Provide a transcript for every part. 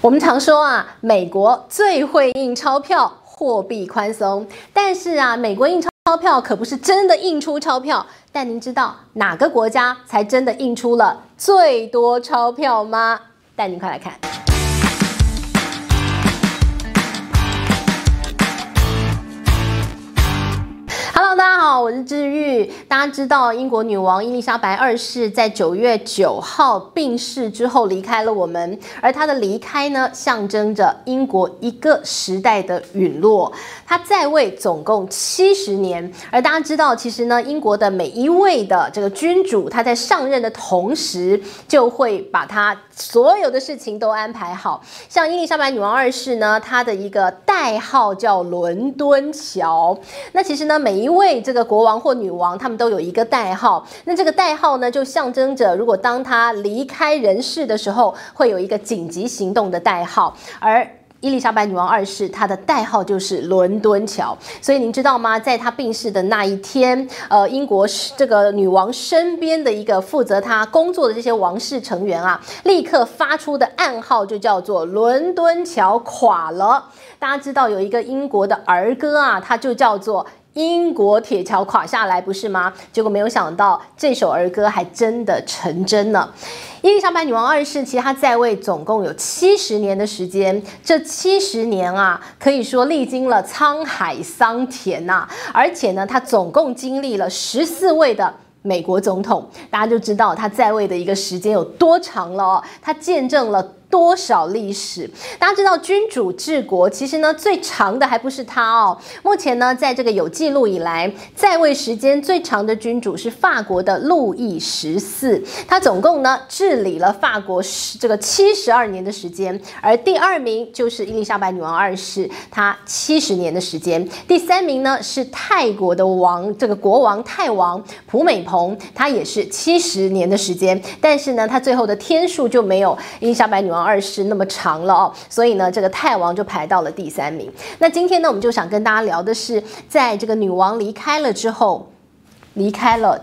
我们常说啊，美国最会印钞票，货币宽松。但是啊，美国印钞票可不是真的印出钞票。但您知道哪个国家才真的印出了最多钞票吗？带您快来看。好，我是治愈。大家知道，英国女王伊丽莎白二世在九月九号病逝之后离开了我们，而她的离开呢，象征着英国一个时代的陨落。她在位总共七十年，而大家知道，其实呢，英国的每一位的这个君主，他在上任的同时，就会把他所有的事情都安排好。像伊丽莎白女王二世呢，她的一个代号叫伦敦桥。那其实呢，每一位这个国王或女王，他们都有一个代号。那这个代号呢，就象征着如果当他离开人世的时候，会有一个紧急行动的代号。而伊丽莎白女王二世，她的代号就是伦敦桥。所以您知道吗？在她病逝的那一天，呃，英国这个女王身边的一个负责她工作的这些王室成员啊，立刻发出的暗号就叫做“伦敦桥垮了”。大家知道有一个英国的儿歌啊，它就叫做。英国铁桥垮下来，不是吗？结果没有想到，这首儿歌还真的成真了。伊丽莎白女王二世，其实她在位总共有七十年的时间，这七十年啊，可以说历经了沧海桑田呐、而且呢，她总共经历了十四位的美国总统，大家就知道她在位的一个时间有多长了哦。她见证了。多少历史？大家知道君主治国，其实呢，最长的还不是他哦。目前呢，在这个有记录以来，在位时间最长的君主是法国的路易十四，他总共呢治理了法国十这个七十二年的时间。而第二名就是伊丽莎白女王二世，她七十年的时间。第三名呢是泰国的王，这个国王泰王普美蓬，他也是七十年的时间。但是呢，他最后的天数就没有伊丽莎白女王。二世那么长了哦，所以呢，这个泰王就排到了第三名。那今天呢，我们就想跟大家聊的是，在这个女王离开了之后，离开了，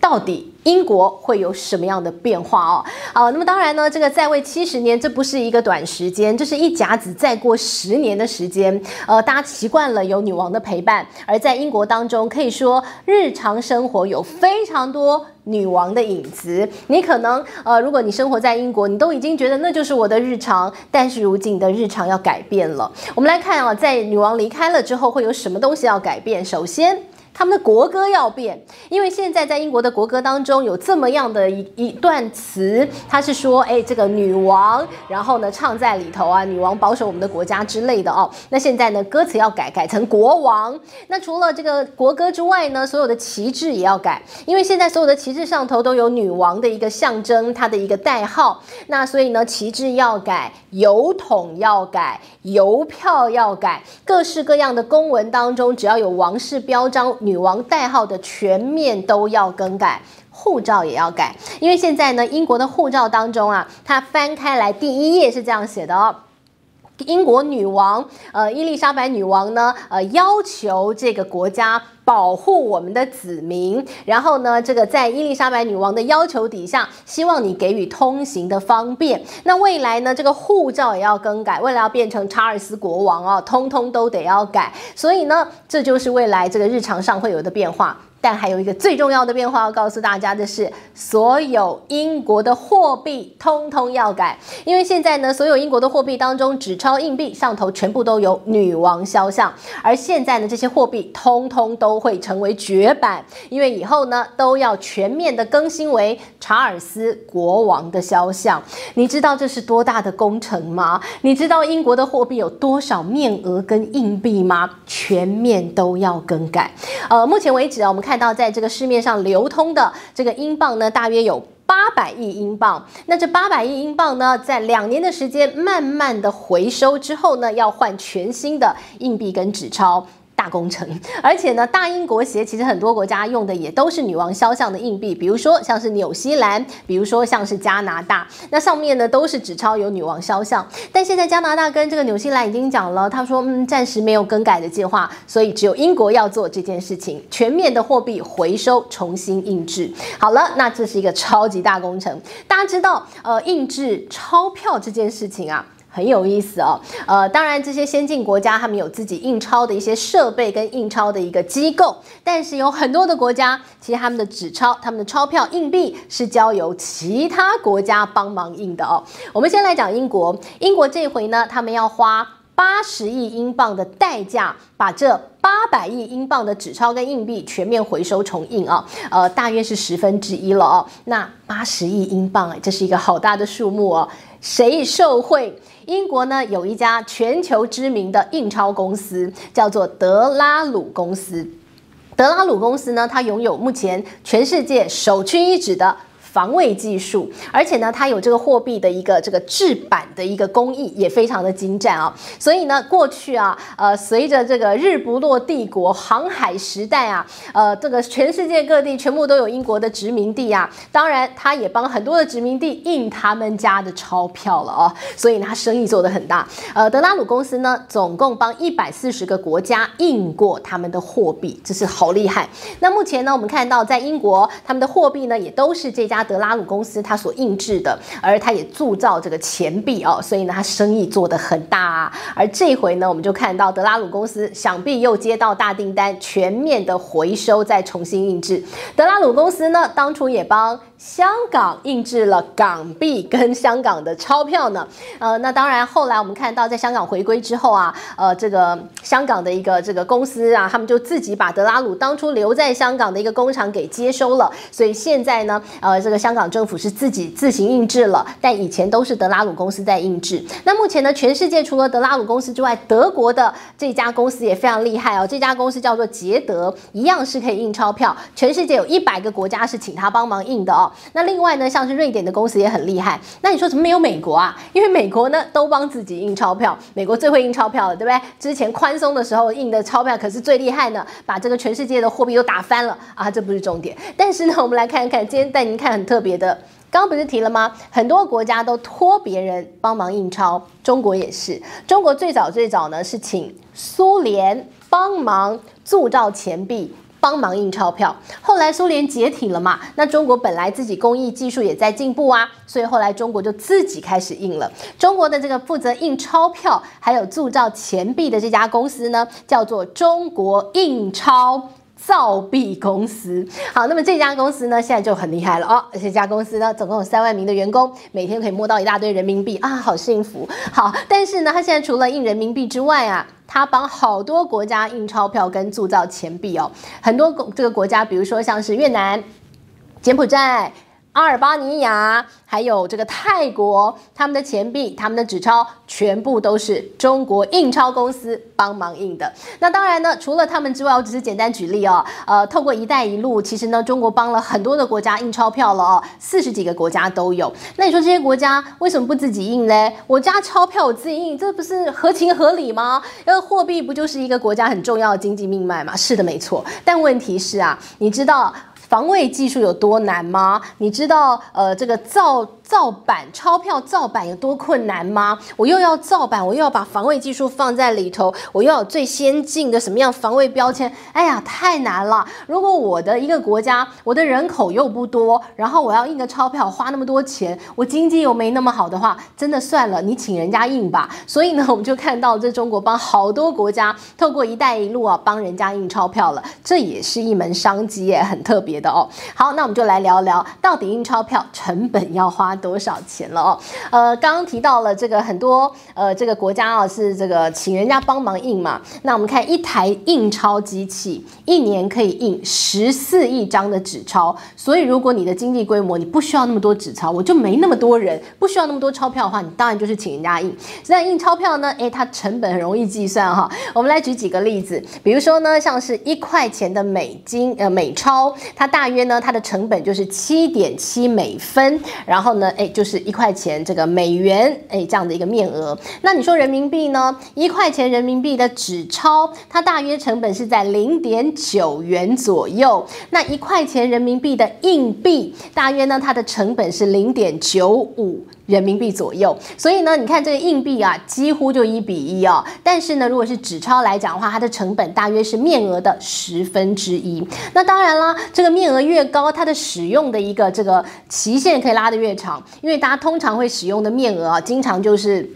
到底英国会有什么样的变化哦？好，那么当然呢，这个在位七十年，这不是一个短时间，这是一甲子再过十年的时间。呃，大家习惯了有女王的陪伴，而在英国当中，可以说日常生活有非常多女王的影子。你可能呃，如果你生活在英国，你都已经觉得那就是我的日常，但是如今你的日常要改变了。我们来看啊，在女王离开了之后，会有什么东西要改变？首先。他们的国歌要变，因为现在在英国的国歌当中有这么样的一一段词，他是说，哎，这个女王，然后呢唱在里头啊，女王保守我们的国家之类的哦。那现在呢，歌词要改，改成国王。那除了这个国歌之外呢，所有的旗帜也要改，因为现在所有的旗帜上头都有女王的一个象征，它的一个代号。那所以呢，旗帜要改，邮筒要改，邮票要改，各式各样的公文当中，只要有王室标章。女王代号的全面都要更改，护照也要改，因为现在呢，英国的护照当中啊，它翻开来第一页是这样写的哦，英国女王，呃，伊丽莎白女王呢，呃，要求这个国家保护我们的子民，然后呢，这个在伊丽莎白女王的要求底下，希望你给予通行的方便。那未来呢，这个护照也要更改，未来要变成查尔斯国王哦，通通都得要改。所以呢，这就是未来这个日常上会有的变化。但还有一个最重要的变化要告诉大家的是，所有英国的货币通通要改，因为现在呢，所有英国的货币当中，纸钞、硬币上头全部都有女王肖像，而现在呢，这些货币通通都会成为绝版，因为以后呢，都要全面的更新为查尔斯国王的肖像。你知道这是多大的工程吗？你知道英国的货币有多少面额跟硬币吗？全面都要更改。呃，目前为止啊，我们。看到在这个市面上流通的这个英镑呢，大约有八百亿英镑。那这八百亿英镑呢，在两年的时间慢慢的回收之后呢，要换全新的硬币跟纸钞。大工程，而且呢，大英国协其实很多国家用的也都是女王肖像的硬币，比如说像是纽西兰，比如说像是加拿大，那上面呢都是纸钞有女王肖像。但现在加拿大跟这个纽西兰已经讲了，他说嗯，暂时没有更改的计划，所以只有英国要做这件事情，全面的货币回收，重新印制。好了，那这是一个超级大工程。大家知道，呃，印制钞票这件事情啊。很有意思哦。呃，当然这些先进国家他们有自己印钞的一些设备跟印钞的一个机构，但是有很多的国家其实他们的纸钞、他们的钞票、硬币是交由其他国家帮忙印的哦。我们先来讲英国，英国这回呢，他们要花八十亿英镑的代价，把这八百亿英镑的纸钞跟硬币全面回收重印啊，呃，大约是十分之一了哦。那八十亿英镑，这是一个好大的数目哦。谁受惠？英国呢，有一家全球知名的印钞公司，叫做德拉鲁公司。德拉鲁公司呢，它拥有目前全世界首屈一指的。防伪技术，而且呢，它有这个货币的一个这个制版的一个工艺，也非常的精湛啊。所以呢，过去啊，呃，随着这个日不落帝国航海时代啊，呃，这个全世界各地全部都有英国的殖民地啊。当然，他也帮很多的殖民地印他们家的钞票了哦。所以呢，他生意做得很大。呃，德拉鲁公司呢，总共帮一百四十个国家印过他们的货币，这是好厉害。那目前呢，我们看到在英国，他们的货币呢，也都是这家。德拉鲁公司它所印制的，而它也铸造这个钱币哦，所以呢，它生意做得很大啊。而这回呢，我们就看到德拉鲁公司想必又接到大订单，全面的回收再重新印制。德拉鲁公司呢，当初也帮。香港印制了港币跟香港的钞票呢，呃，那当然后来我们看到，在香港回归之后啊，呃，这个香港的一个这个公司啊，他们就自己把德拉鲁当初留在香港的一个工厂给接收了，所以现在呢，呃，这个香港政府是自己自行印制了，但以前都是德拉鲁公司在印制。那目前呢，全世界除了德拉鲁公司之外，德国的这家公司也非常厉害哦，这家公司叫做捷德，一样是可以印钞票，全世界有一百个国家是请他帮忙印的哦。那另外呢，像是瑞典的公司也很厉害。那你说怎么没有美国啊？因为美国呢都帮自己印钞票，美国最会印钞票了，对不对？之前宽松的时候印的钞票可是最厉害呢，把这个全世界的货币都打翻了啊！这不是重点。但是呢，我们来看一看，今天带您看很特别的，刚刚不是提了吗？很多国家都托别人帮忙印钞，中国也是。中国最早最早呢是请苏联帮忙铸造钱币。帮忙印钞票，后来苏联解体了嘛？那中国本来自己工艺技术也在进步啊，所以后来中国就自己开始印了。中国的这个负责印钞票还有铸造钱币的这家公司呢，叫做中国印钞造币公司。好，那么这家公司呢，现在就很厉害了哦。这家公司呢，总共有三万名的员工，每天可以摸到一大堆人民币啊，好幸福。好，但是呢，它现在除了印人民币之外啊。它帮好多国家印钞票跟铸造钱币哦，很多国这个国家，比如说像是越南、柬埔寨。阿尔巴尼亚还有这个泰国，他们的钱币、他们的纸钞全部都是中国印钞公司帮忙印的。那当然呢，除了他们之外，我只是简单举例哦。呃，透过“一带一路”，其实呢，中国帮了很多的国家印钞票了哦，四十几个国家都有。那你说这些国家为什么不自己印嘞？我家钞票我自己印，这不是合情合理吗？因为货币不就是一个国家很重要的经济命脉吗？是的，没错。但问题是啊，你知道。防卫技术有多难吗？你知道，呃，这个造造版钞票造版有多困难吗？我又要造版，我又要把防卫技术放在里头，我又要有最先进的什么样防卫标签？哎呀，太难了！如果我的一个国家，我的人口又不多，然后我要印个钞票花那么多钱，我经济又没那么好的话，真的算了，你请人家印吧。所以呢，我们就看到这中国帮好多国家透过“一带一路”啊，帮人家印钞票了，这也是一门商机耶，很特别。的哦，好，那我们就来聊聊到底印钞票成本要花多少钱了哦。呃，刚刚提到了这个很多呃这个国家啊是这个请人家帮忙印嘛。那我们看一台印钞机器一年可以印十四亿张的纸钞，所以如果你的经济规模你不需要那么多纸钞，我就没那么多人，不需要那么多钞票的话，你当然就是请人家印。那印钞票呢，诶，它成本很容易计算哈。我们来举几个例子，比如说呢，像是一块钱的美金呃美钞，它大约呢，它的成本就是七点七美分，然后呢，哎，就是一块钱这个美元，哎，这样的一个面额。那你说人民币呢？一块钱人民币的纸钞，它大约成本是在零点九元左右。那一块钱人民币的硬币，大约呢，它的成本是零点九五。人民币左右，所以呢，你看这个硬币啊，几乎就一比一哦。但是呢，如果是纸钞来讲的话，它的成本大约是面额的十分之一。那当然啦，这个面额越高，它的使用的一个这个期限可以拉得越长，因为大家通常会使用的面额啊，经常就是。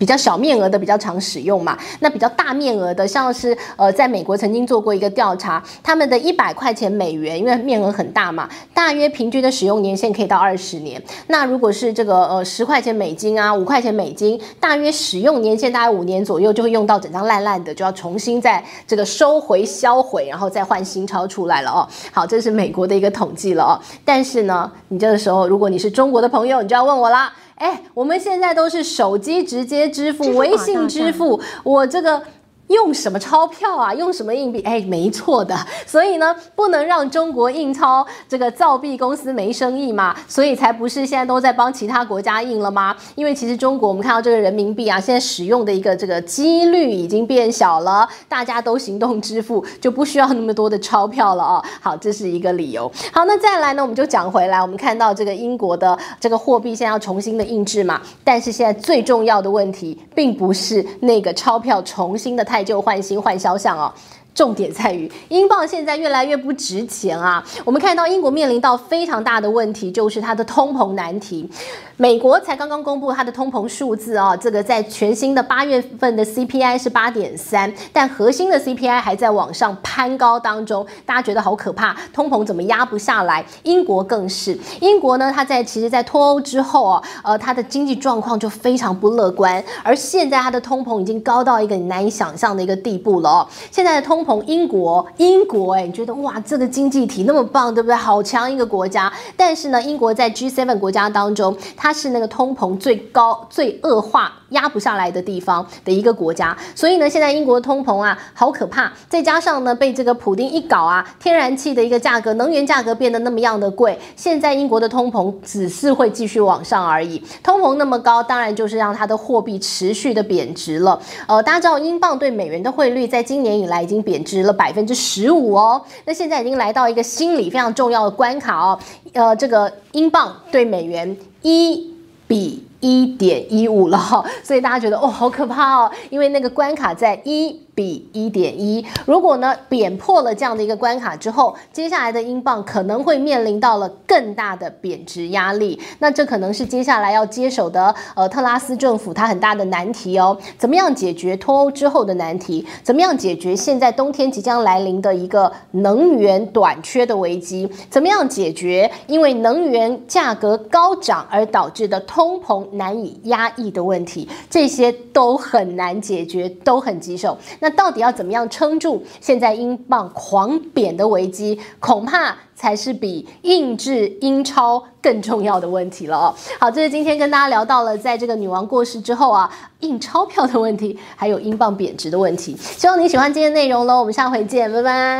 比较小面额的比较常使用嘛，那比较大面额的，像是呃，在美国曾经做过一个调查，他们的一百块钱美元，因为面额很大嘛，大约平均的使用年限可以到二十年。那如果是这个呃十块钱美金啊，五块钱美金，大约使用年限大概五年左右，就会用到整张烂烂的，就要重新再这个收回销毁，然后再换新钞出来了哦。好，这是美国的一个统计了哦。但是呢，你这个时候如果你是中国的朋友，你就要问我啦。哎，我们现在都是手机直接支付，微信支付，我这个。用什么钞票啊？用什么硬币？哎，没错的。所以呢，不能让中国印钞这个造币公司没生意嘛。所以才不是现在都在帮其他国家印了吗？因为其实中国我们看到这个人民币啊，现在使用的一个这个几率已经变小了，大家都行动支付，就不需要那么多的钞票了哦。好，这是一个理由。好，那再来呢，我们就讲回来，我们看到这个英国的这个货币现在要重新的印制嘛。但是现在最重要的问题，并不是那个钞票重新的太。旧换新换肖像哦。重点在于，英镑现在越来越不值钱啊！我们看到英国面临到非常大的问题，就是它的通膨难题。美国才刚刚公布它的通膨数字啊，这个在全新的八月份的 CPI 是八点三，但核心的 CPI 还在往上攀高当中，大家觉得好可怕，通膨怎么压不下来？英国更是，英国呢，它在其实，在脱欧之后啊，呃，它的经济状况就非常不乐观，而现在它的通膨已经高到一个你难以想象的一个地步了哦。现在的通通膨，英国，英国，哎，你觉得哇，这个经济体那么棒，对不对？好强一个国家，但是呢，英国在 G7 国家当中，它是那个通膨最高、最恶化。压不下来的地方的一个国家，所以呢，现在英国的通膨啊，好可怕。再加上呢，被这个普丁一搞啊，天然气的一个价格、能源价格变得那么样的贵，现在英国的通膨只是会继续往上而已。通膨那么高，当然就是让它的货币持续的贬值了。呃，大家知道，英镑对美元的汇率在今年以来已经贬值了百分之十五哦。那现在已经来到一个心理非常重要的关卡哦。呃，这个英镑对美元一比。一点一五了哈，所以大家觉得哦，好可怕哦，因为那个关卡在一。比一点一，如果呢贬破了这样的一个关卡之后，接下来的英镑可能会面临到了更大的贬值压力。那这可能是接下来要接手的呃特拉斯政府它很大的难题哦。怎么样解决脱欧之后的难题？怎么样解决现在冬天即将来临的一个能源短缺的危机？怎么样解决因为能源价格高涨而导致的通膨难以压抑的问题？这些都很难解决，都很棘手。那到底要怎么样撑住现在英镑狂贬的危机？恐怕才是比印制英钞更重要的问题了哦。好，这是今天跟大家聊到了，在这个女王过世之后啊，印钞票的问题，还有英镑贬值的问题。希望你喜欢今天内容喽，我们下回见，拜拜。